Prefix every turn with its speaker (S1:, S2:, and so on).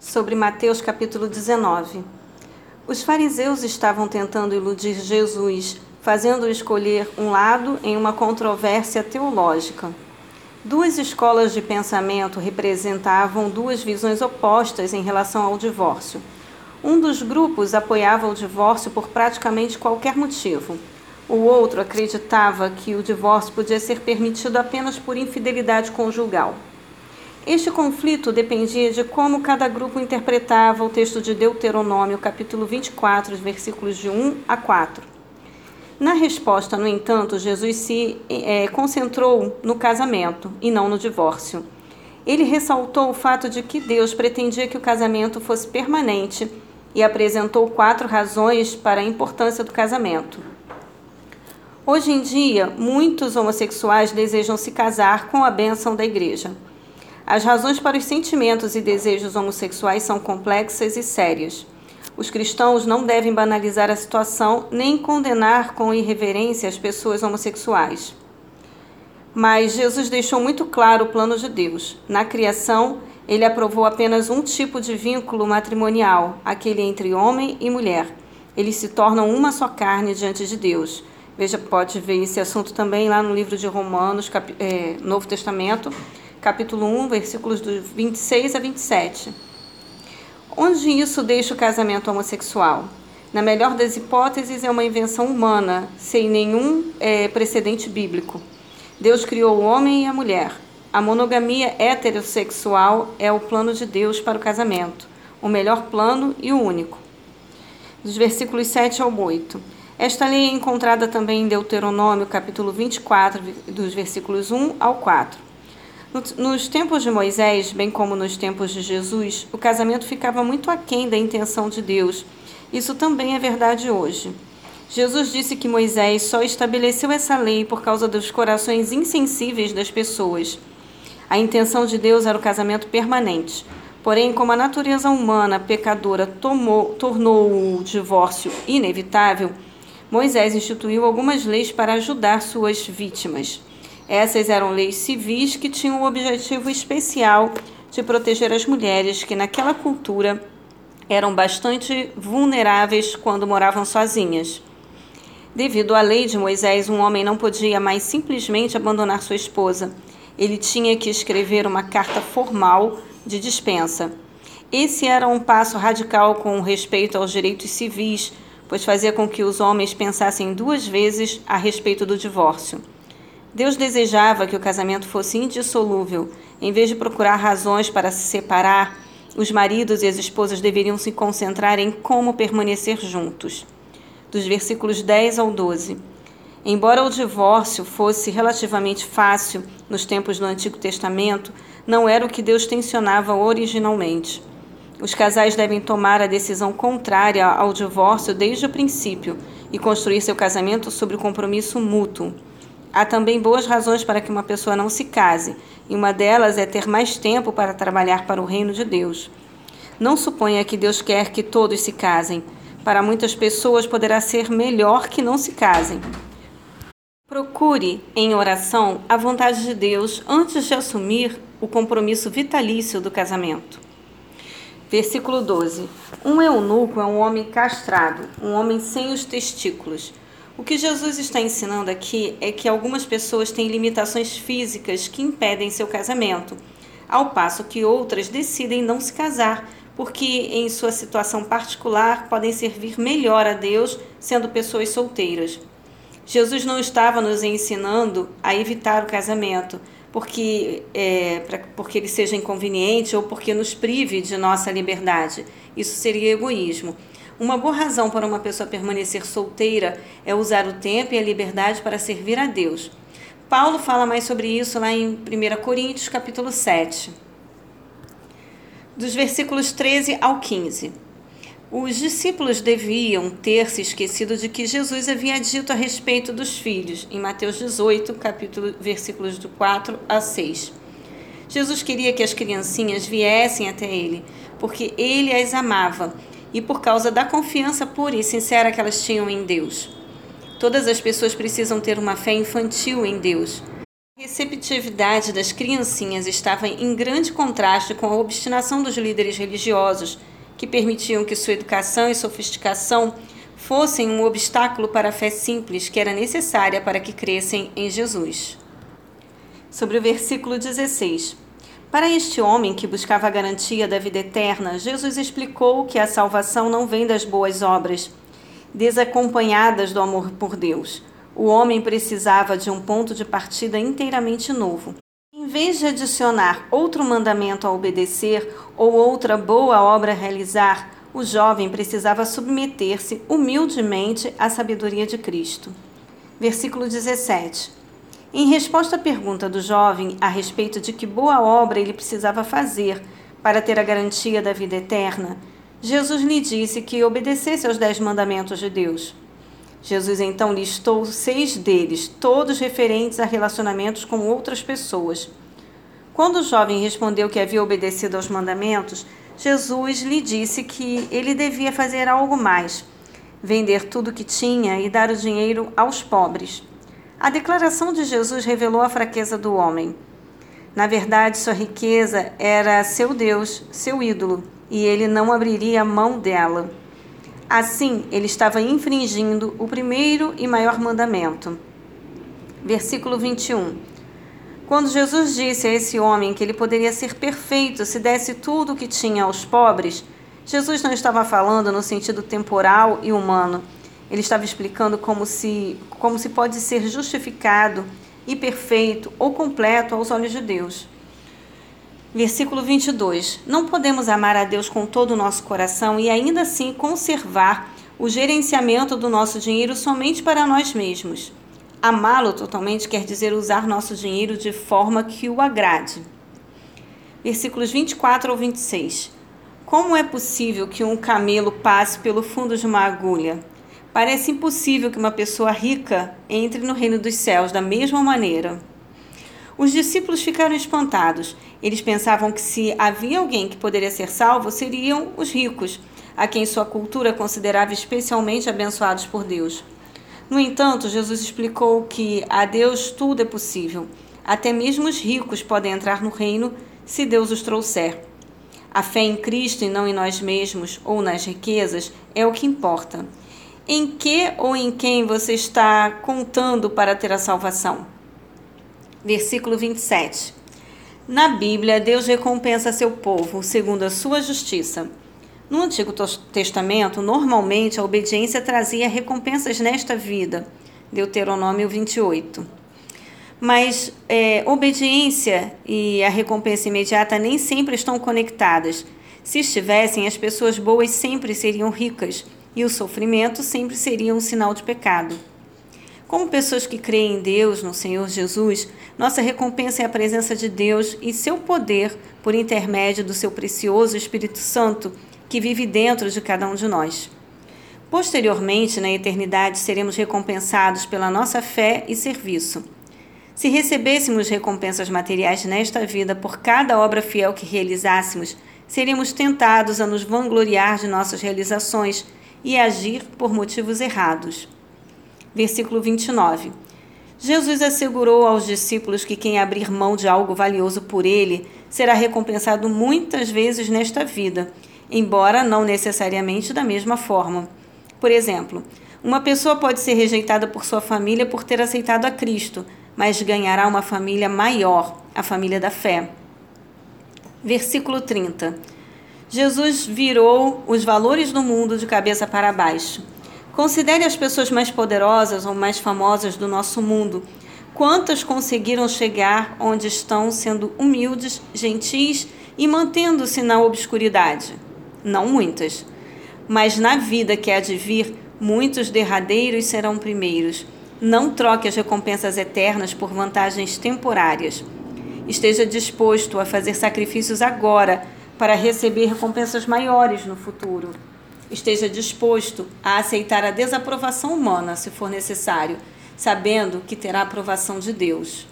S1: sobre Mateus capítulo 19. Os fariseus estavam tentando iludir Jesus, fazendo-o escolher um lado em uma controvérsia teológica. Duas escolas de pensamento representavam duas visões opostas em relação ao divórcio. Um dos grupos apoiava o divórcio por praticamente qualquer motivo. O outro acreditava que o divórcio podia ser permitido apenas por infidelidade conjugal. Este conflito dependia de como cada grupo interpretava o texto de Deuteronômio, capítulo 24, versículos de 1 a 4. Na resposta, no entanto, Jesus se é, concentrou no casamento e não no divórcio. Ele ressaltou o fato de que Deus pretendia que o casamento fosse permanente e apresentou quatro razões para a importância do casamento. Hoje em dia, muitos homossexuais desejam se casar com a bênção da igreja. As razões para os sentimentos e desejos homossexuais são complexas e sérias. Os cristãos não devem banalizar a situação nem condenar com irreverência as pessoas homossexuais. Mas Jesus deixou muito claro o plano de Deus. Na criação, ele aprovou apenas um tipo de vínculo matrimonial, aquele entre homem e mulher. Eles se tornam uma só carne diante de Deus. Veja, pode ver esse assunto também lá no livro de Romanos, cap, é, Novo Testamento, capítulo 1, versículos do 26 a 27. Onde isso deixa o casamento homossexual? Na melhor das hipóteses, é uma invenção humana, sem nenhum é, precedente bíblico. Deus criou o homem e a mulher. A monogamia heterossexual é o plano de Deus para o casamento, o melhor plano e o único. Dos versículos 7 ao 8. Esta lei é encontrada também em Deuteronômio, capítulo 24, dos versículos 1 ao 4. Nos tempos de Moisés, bem como nos tempos de Jesus, o casamento ficava muito aquém da intenção de Deus. Isso também é verdade hoje. Jesus disse que Moisés só estabeleceu essa lei por causa dos corações insensíveis das pessoas. A intenção de Deus era o casamento permanente. Porém, como a natureza humana pecadora tomou, tornou o divórcio inevitável, Moisés instituiu algumas leis para ajudar suas vítimas. Essas eram leis civis que tinham o objetivo especial de proteger as mulheres que, naquela cultura, eram bastante vulneráveis quando moravam sozinhas. Devido à lei de Moisés, um homem não podia mais simplesmente abandonar sua esposa. Ele tinha que escrever uma carta formal de dispensa. Esse era um passo radical com respeito aos direitos civis, pois fazia com que os homens pensassem duas vezes a respeito do divórcio. Deus desejava que o casamento fosse indissolúvel. Em vez de procurar razões para se separar, os maridos e as esposas deveriam se concentrar em como permanecer juntos. Dos versículos 10 ao 12. Embora o divórcio fosse relativamente fácil nos tempos do Antigo Testamento, não era o que Deus tensionava originalmente. Os casais devem tomar a decisão contrária ao divórcio desde o princípio e construir seu casamento sobre o compromisso mútuo. Há também boas razões para que uma pessoa não se case, e uma delas é ter mais tempo para trabalhar para o reino de Deus. Não suponha que Deus quer que todos se casem. Para muitas pessoas poderá ser melhor que não se casem. Procure, em oração, a vontade de Deus antes de assumir o compromisso vitalício do casamento. Versículo 12. Um eunuco é um homem castrado, um homem sem os testículos. O que Jesus está ensinando aqui é que algumas pessoas têm limitações físicas que impedem seu casamento, ao passo que outras decidem não se casar, porque em sua situação particular podem servir melhor a Deus sendo pessoas solteiras. Jesus não estava nos ensinando a evitar o casamento, porque, é, pra, porque ele seja inconveniente ou porque nos prive de nossa liberdade. Isso seria egoísmo. Uma boa razão para uma pessoa permanecer solteira é usar o tempo e a liberdade para servir a Deus. Paulo fala mais sobre isso lá em 1 Coríntios, capítulo 7, dos versículos 13 ao 15. Os discípulos deviam ter se esquecido de que Jesus havia dito a respeito dos filhos, em Mateus 18, capítulo, versículos do 4 a 6. Jesus queria que as criancinhas viessem até ele, porque ele as amava e por causa da confiança pura e sincera que elas tinham em Deus. Todas as pessoas precisam ter uma fé infantil em Deus. A receptividade das criancinhas estava em grande contraste com a obstinação dos líderes religiosos, que permitiam que sua educação e sofisticação fossem um obstáculo para a fé simples que era necessária para que crescem em Jesus. Sobre o versículo 16. Para este homem que buscava a garantia da vida eterna, Jesus explicou que a salvação não vem das boas obras, desacompanhadas do amor por Deus o homem precisava de um ponto de partida inteiramente novo. Em vez de adicionar outro mandamento a obedecer ou outra boa obra a realizar, o jovem precisava submeter-se humildemente à sabedoria de Cristo. Versículo 17. Em resposta à pergunta do jovem a respeito de que boa obra ele precisava fazer para ter a garantia da vida eterna, Jesus lhe disse que obedecesse aos dez mandamentos de Deus. Jesus então listou seis deles, todos referentes a relacionamentos com outras pessoas. Quando o jovem respondeu que havia obedecido aos mandamentos, Jesus lhe disse que ele devia fazer algo mais: vender tudo o que tinha e dar o dinheiro aos pobres. A declaração de Jesus revelou a fraqueza do homem. Na verdade, sua riqueza era seu Deus, seu ídolo, e ele não abriria mão dela. Assim, ele estava infringindo o primeiro e maior mandamento. Versículo 21. Quando Jesus disse a esse homem que ele poderia ser perfeito se desse tudo o que tinha aos pobres, Jesus não estava falando no sentido temporal e humano. Ele estava explicando como se, como se pode ser justificado e perfeito ou completo aos olhos de Deus. Versículo 22. Não podemos amar a Deus com todo o nosso coração e ainda assim conservar o gerenciamento do nosso dinheiro somente para nós mesmos. Amá-lo totalmente quer dizer usar nosso dinheiro de forma que o agrade. Versículos 24 ao 26. Como é possível que um camelo passe pelo fundo de uma agulha? Parece impossível que uma pessoa rica entre no reino dos céus da mesma maneira. Os discípulos ficaram espantados. Eles pensavam que se havia alguém que poderia ser salvo, seriam os ricos, a quem sua cultura considerava especialmente abençoados por Deus. No entanto, Jesus explicou que a Deus tudo é possível. Até mesmo os ricos podem entrar no reino se Deus os trouxer. A fé em Cristo e não em nós mesmos ou nas riquezas é o que importa. Em que ou em quem você está contando para ter a salvação? versículo 27. Na Bíblia, Deus recompensa seu povo segundo a sua justiça. No Antigo Testamento, normalmente a obediência trazia recompensas nesta vida. Deuteronômio 28. Mas é, obediência e a recompensa imediata nem sempre estão conectadas. Se estivessem, as pessoas boas sempre seriam ricas e o sofrimento sempre seria um sinal de pecado. Como pessoas que creem em Deus, no Senhor Jesus, nossa recompensa é a presença de Deus e seu poder por intermédio do seu precioso Espírito Santo que vive dentro de cada um de nós. Posteriormente, na eternidade, seremos recompensados pela nossa fé e serviço. Se recebêssemos recompensas materiais nesta vida por cada obra fiel que realizássemos, seríamos tentados a nos vangloriar de nossas realizações e agir por motivos errados versículo 29. Jesus assegurou aos discípulos que quem abrir mão de algo valioso por ele será recompensado muitas vezes nesta vida, embora não necessariamente da mesma forma. Por exemplo, uma pessoa pode ser rejeitada por sua família por ter aceitado a Cristo, mas ganhará uma família maior, a família da fé. Versículo 30. Jesus virou os valores do mundo de cabeça para baixo. Considere as pessoas mais poderosas ou mais famosas do nosso mundo. Quantas conseguiram chegar onde estão sendo humildes, gentis e mantendo-se na obscuridade? Não muitas. Mas na vida que há de vir, muitos derradeiros serão primeiros. Não troque as recompensas eternas por vantagens temporárias. Esteja disposto a fazer sacrifícios agora para receber recompensas maiores no futuro esteja disposto a aceitar a desaprovação humana, se for necessário, sabendo que terá a aprovação de Deus.